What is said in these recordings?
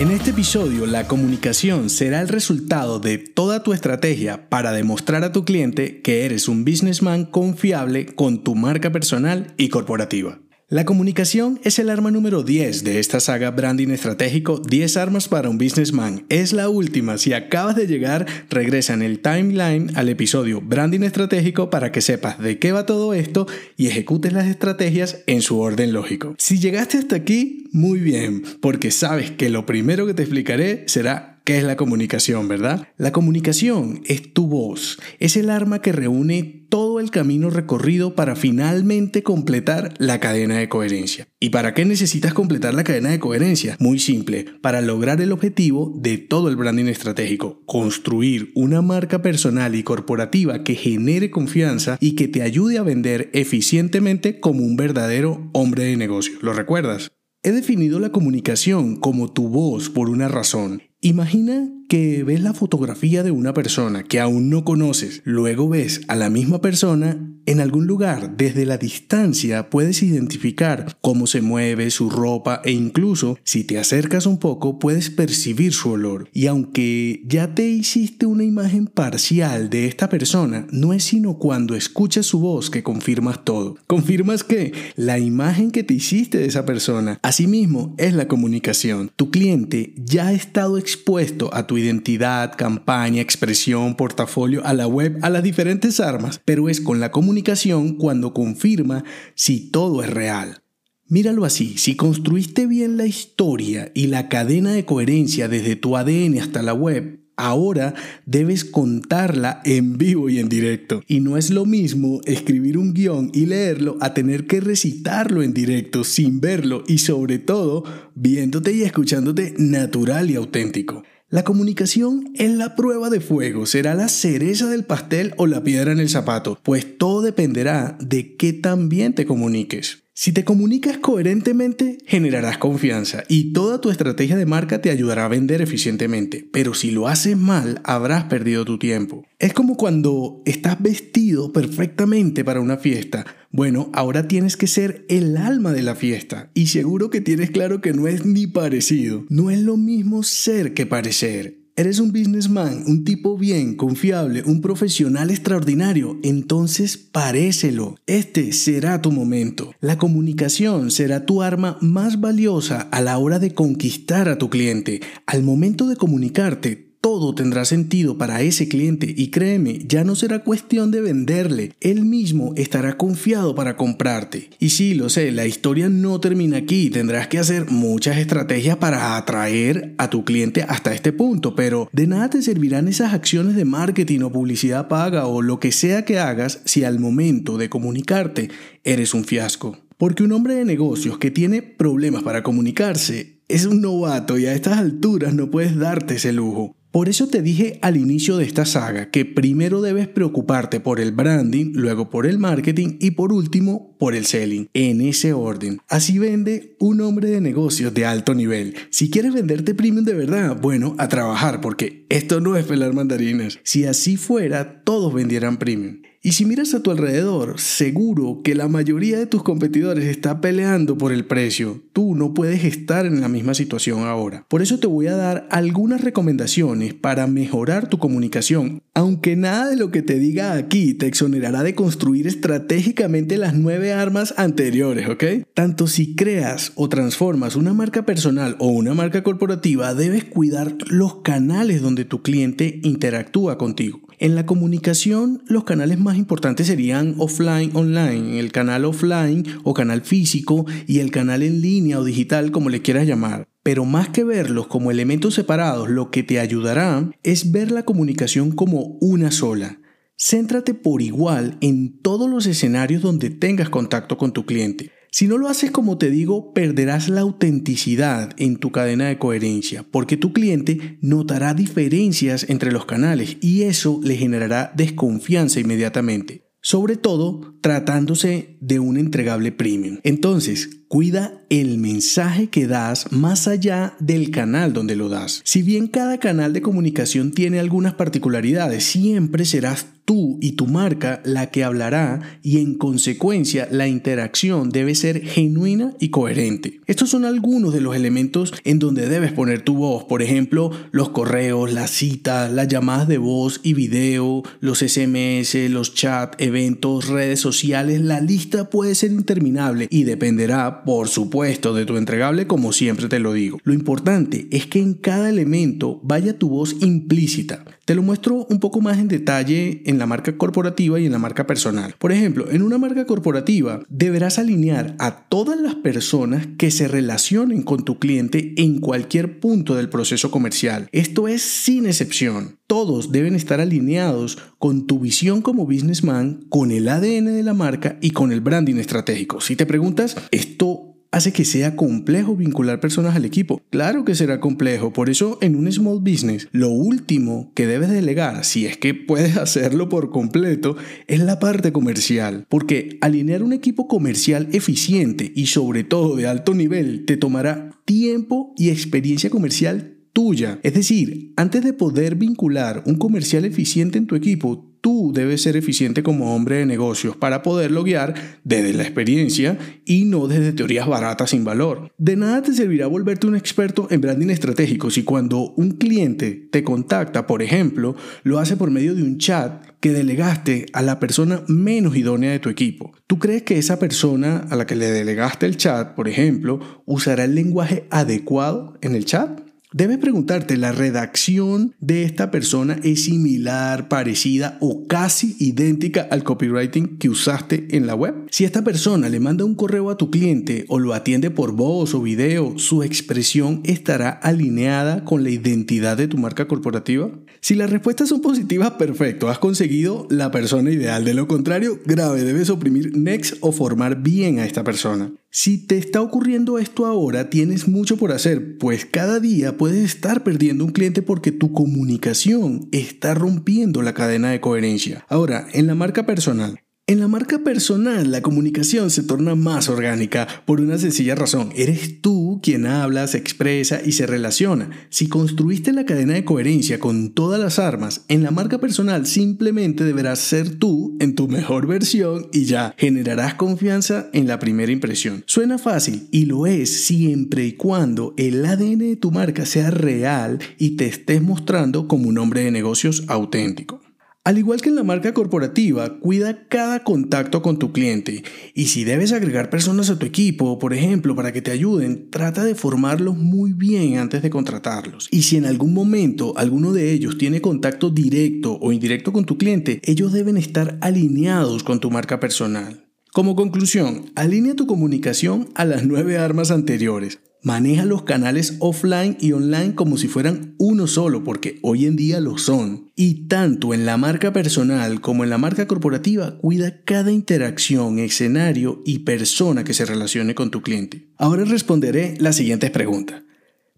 En este episodio, la comunicación será el resultado de toda tu estrategia para demostrar a tu cliente que eres un businessman confiable con tu marca personal y corporativa. La comunicación es el arma número 10 de esta saga Branding Estratégico 10 armas para un businessman. Es la última. Si acabas de llegar, regresa en el timeline al episodio Branding Estratégico para que sepas de qué va todo esto y ejecutes las estrategias en su orden lógico. Si llegaste hasta aquí, muy bien, porque sabes que lo primero que te explicaré será ¿Qué es la comunicación, verdad? La comunicación es tu voz, es el arma que reúne todo el camino recorrido para finalmente completar la cadena de coherencia. ¿Y para qué necesitas completar la cadena de coherencia? Muy simple, para lograr el objetivo de todo el branding estratégico, construir una marca personal y corporativa que genere confianza y que te ayude a vender eficientemente como un verdadero hombre de negocio. ¿Lo recuerdas? He definido la comunicación como tu voz por una razón. Imagina que ves la fotografía de una persona que aún no conoces, luego ves a la misma persona en algún lugar. Desde la distancia puedes identificar cómo se mueve, su ropa e incluso si te acercas un poco puedes percibir su olor. Y aunque ya te hiciste una imagen parcial de esta persona, no es sino cuando escuchas su voz que confirmas todo. Confirmas que la imagen que te hiciste de esa persona, asimismo, es la comunicación. Tu cliente ya ha estado expuesto a tu identidad, campaña, expresión, portafolio, a la web, a las diferentes armas, pero es con la comunicación cuando confirma si todo es real. Míralo así, si construiste bien la historia y la cadena de coherencia desde tu ADN hasta la web, ahora debes contarla en vivo y en directo. Y no es lo mismo escribir un guion y leerlo a tener que recitarlo en directo sin verlo y sobre todo viéndote y escuchándote natural y auténtico. La comunicación es la prueba de fuego, será la cereza del pastel o la piedra en el zapato, pues todo dependerá de qué tan bien te comuniques. Si te comunicas coherentemente, generarás confianza y toda tu estrategia de marca te ayudará a vender eficientemente, pero si lo haces mal, habrás perdido tu tiempo. Es como cuando estás vestido perfectamente para una fiesta. Bueno, ahora tienes que ser el alma de la fiesta y seguro que tienes claro que no es ni parecido. No es lo mismo ser que parecer. ¿Eres un businessman, un tipo bien, confiable, un profesional extraordinario? Entonces parécelo. Este será tu momento. La comunicación será tu arma más valiosa a la hora de conquistar a tu cliente. Al momento de comunicarte, todo tendrá sentido para ese cliente y créeme, ya no será cuestión de venderle, él mismo estará confiado para comprarte. Y sí, lo sé, la historia no termina aquí, tendrás que hacer muchas estrategias para atraer a tu cliente hasta este punto, pero de nada te servirán esas acciones de marketing o publicidad paga o lo que sea que hagas si al momento de comunicarte eres un fiasco. Porque un hombre de negocios que tiene problemas para comunicarse es un novato y a estas alturas no puedes darte ese lujo. Por eso te dije al inicio de esta saga que primero debes preocuparte por el branding, luego por el marketing y por último por el selling, en ese orden. Así vende un hombre de negocios de alto nivel. Si quieres venderte premium de verdad, bueno, a trabajar porque esto no es pelar mandarinas. Si así fuera, todos vendieran premium. Y si miras a tu alrededor, seguro que la mayoría de tus competidores está peleando por el precio. Tú no puedes estar en la misma situación ahora. Por eso te voy a dar algunas recomendaciones para mejorar tu comunicación. Aunque nada de lo que te diga aquí te exonerará de construir estratégicamente las nueve armas anteriores, ¿ok? Tanto si creas o transformas una marca personal o una marca corporativa, debes cuidar los canales donde tu cliente interactúa contigo. En la comunicación, los canales más importantes serían offline, online, el canal offline o canal físico y el canal en línea o digital, como le quieras llamar. Pero más que verlos como elementos separados, lo que te ayudará es ver la comunicación como una sola. Céntrate por igual en todos los escenarios donde tengas contacto con tu cliente. Si no lo haces como te digo, perderás la autenticidad en tu cadena de coherencia, porque tu cliente notará diferencias entre los canales y eso le generará desconfianza inmediatamente sobre todo tratándose de un entregable premium. Entonces, cuida el mensaje que das más allá del canal donde lo das. Si bien cada canal de comunicación tiene algunas particularidades, siempre serás tú y tu marca la que hablará y en consecuencia la interacción debe ser genuina y coherente. Estos son algunos de los elementos en donde debes poner tu voz, por ejemplo, los correos, las citas, las llamadas de voz y video, los SMS, los chats, eventos, redes sociales, la lista puede ser interminable y dependerá, por supuesto, de tu entregable como siempre te lo digo. Lo importante es que en cada elemento vaya tu voz implícita. Te lo muestro un poco más en detalle en la marca corporativa y en la marca personal. Por ejemplo, en una marca corporativa deberás alinear a todas las personas que se relacionen con tu cliente en cualquier punto del proceso comercial. Esto es sin excepción. Todos deben estar alineados con tu visión como businessman, con el ADN de la marca y con el branding estratégico. Si te preguntas, ¿esto hace que sea complejo vincular personas al equipo. Claro que será complejo, por eso en un small business lo último que debes delegar, si es que puedes hacerlo por completo, es la parte comercial, porque alinear un equipo comercial eficiente y sobre todo de alto nivel te tomará tiempo y experiencia comercial tuya. Es decir, antes de poder vincular un comercial eficiente en tu equipo, tú debes ser eficiente como hombre de negocios para poderlo guiar desde la experiencia y no desde teorías baratas sin valor. De nada te servirá volverte un experto en branding estratégico si cuando un cliente te contacta, por ejemplo, lo hace por medio de un chat que delegaste a la persona menos idónea de tu equipo. ¿Tú crees que esa persona a la que le delegaste el chat, por ejemplo, usará el lenguaje adecuado en el chat? Debes preguntarte, ¿la redacción de esta persona es similar, parecida o casi idéntica al copywriting que usaste en la web? Si esta persona le manda un correo a tu cliente o lo atiende por voz o video, ¿su expresión estará alineada con la identidad de tu marca corporativa? Si las respuestas son positivas, perfecto, has conseguido la persona ideal. De lo contrario, grave, debes oprimir next o formar bien a esta persona. Si te está ocurriendo esto ahora, tienes mucho por hacer, pues cada día puedes estar perdiendo un cliente porque tu comunicación está rompiendo la cadena de coherencia. Ahora, en la marca personal, en la marca personal, la comunicación se torna más orgánica por una sencilla razón. Eres tú quien habla, se expresa y se relaciona. Si construiste la cadena de coherencia con todas las armas, en la marca personal simplemente deberás ser tú en tu mejor versión y ya generarás confianza en la primera impresión. Suena fácil y lo es siempre y cuando el ADN de tu marca sea real y te estés mostrando como un hombre de negocios auténtico. Al igual que en la marca corporativa, cuida cada contacto con tu cliente y si debes agregar personas a tu equipo, por ejemplo, para que te ayuden, trata de formarlos muy bien antes de contratarlos. Y si en algún momento alguno de ellos tiene contacto directo o indirecto con tu cliente, ellos deben estar alineados con tu marca personal. Como conclusión, alinea tu comunicación a las nueve armas anteriores. Maneja los canales offline y online como si fueran uno solo, porque hoy en día lo son. Y tanto en la marca personal como en la marca corporativa, cuida cada interacción, escenario y persona que se relacione con tu cliente. Ahora responderé las siguientes preguntas.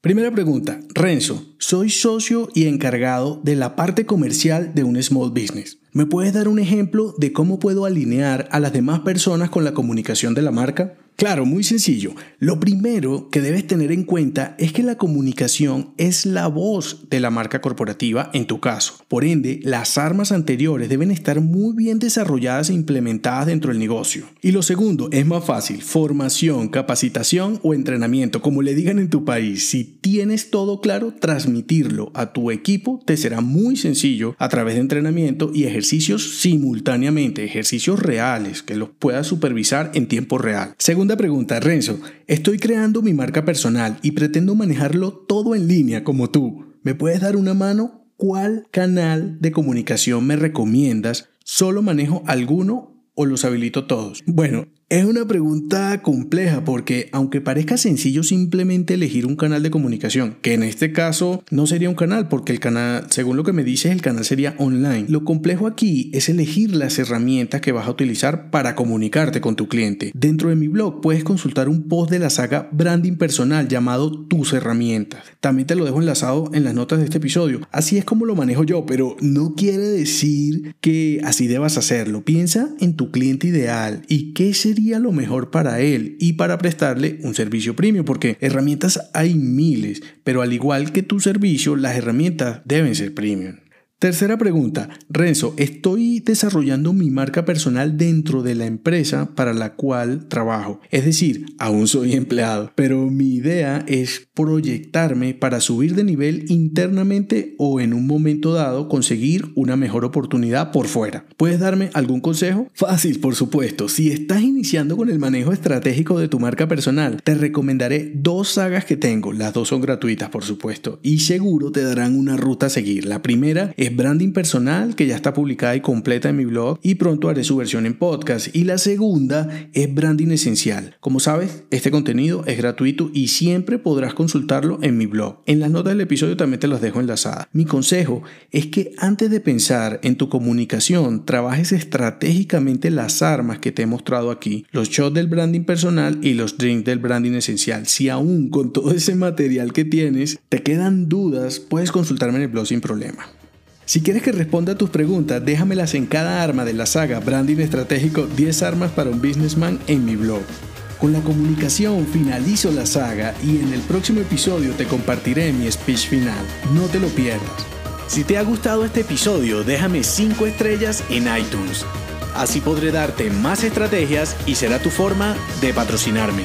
Primera pregunta, Renzo, soy socio y encargado de la parte comercial de un small business. ¿Me puedes dar un ejemplo de cómo puedo alinear a las demás personas con la comunicación de la marca? Claro, muy sencillo. Lo primero que debes tener en cuenta es que la comunicación es la voz de la marca corporativa en tu caso. Por ende, las armas anteriores deben estar muy bien desarrolladas e implementadas dentro del negocio. Y lo segundo, es más fácil, formación, capacitación o entrenamiento, como le digan en tu país. Si tienes todo claro, transmitirlo a tu equipo te será muy sencillo a través de entrenamiento y ejercicios simultáneamente, ejercicios reales que los puedas supervisar en tiempo real. Segunda pregunta, Renzo. Estoy creando mi marca personal y pretendo manejarlo todo en línea como tú. ¿Me puedes dar una mano? ¿Cuál canal de comunicación me recomiendas? ¿Solo manejo alguno o los habilito todos? Bueno, Es una pregunta compleja porque aunque parezca sencillo simplemente elegir un canal de comunicación, que en este caso no sería un canal porque el canal, según lo que me dices, el canal sería online. Lo complejo aquí es elegir las herramientas que vas a utilizar para comunicarte con tu cliente. Dentro de mi blog puedes consultar un post de la saga Branding Personal llamado Tus herramientas. También te lo dejo enlazado en las notas de este episodio. Así es como lo manejo yo, pero no quiere decir que así debas hacerlo. Piensa en tu cliente ideal y qué sería lo mejor para él y para prestarle un servicio premium, porque herramientas hay miles, pero al igual que tu servicio, las herramientas deben ser premium. Tercera pregunta. Renzo, estoy desarrollando mi marca personal dentro de la empresa para la cual trabajo. Es decir, aún soy empleado, pero mi idea es proyectarme para subir de nivel internamente o en un momento dado conseguir una mejor oportunidad por fuera. ¿Puedes darme algún consejo? Fácil, por supuesto. Si estás iniciando con el manejo estratégico de tu marca personal, te recomendaré dos sagas que tengo. Las dos son gratuitas, por supuesto, y seguro te darán una ruta a seguir. La primera es Branding Personal, que ya está publicada y completa en mi blog y pronto haré su versión en podcast. Y la segunda es Branding Esencial. Como sabes, este contenido es gratuito y siempre podrás consultarlo en mi blog. En las notas del episodio también te los dejo enlazadas. Mi consejo es que antes de pensar en tu comunicación, trabajes estratégicamente las armas que te he mostrado aquí, los shots del branding personal y los drinks del branding esencial. Si aún con todo ese material que tienes te quedan dudas, puedes consultarme en el blog sin problema. Si quieres que responda a tus preguntas, déjamelas en cada arma de la saga Branding Estratégico 10 armas para un businessman en mi blog. Con la comunicación finalizo la saga y en el próximo episodio te compartiré mi speech final. No te lo pierdas. Si te ha gustado este episodio, déjame 5 estrellas en iTunes. Así podré darte más estrategias y será tu forma de patrocinarme.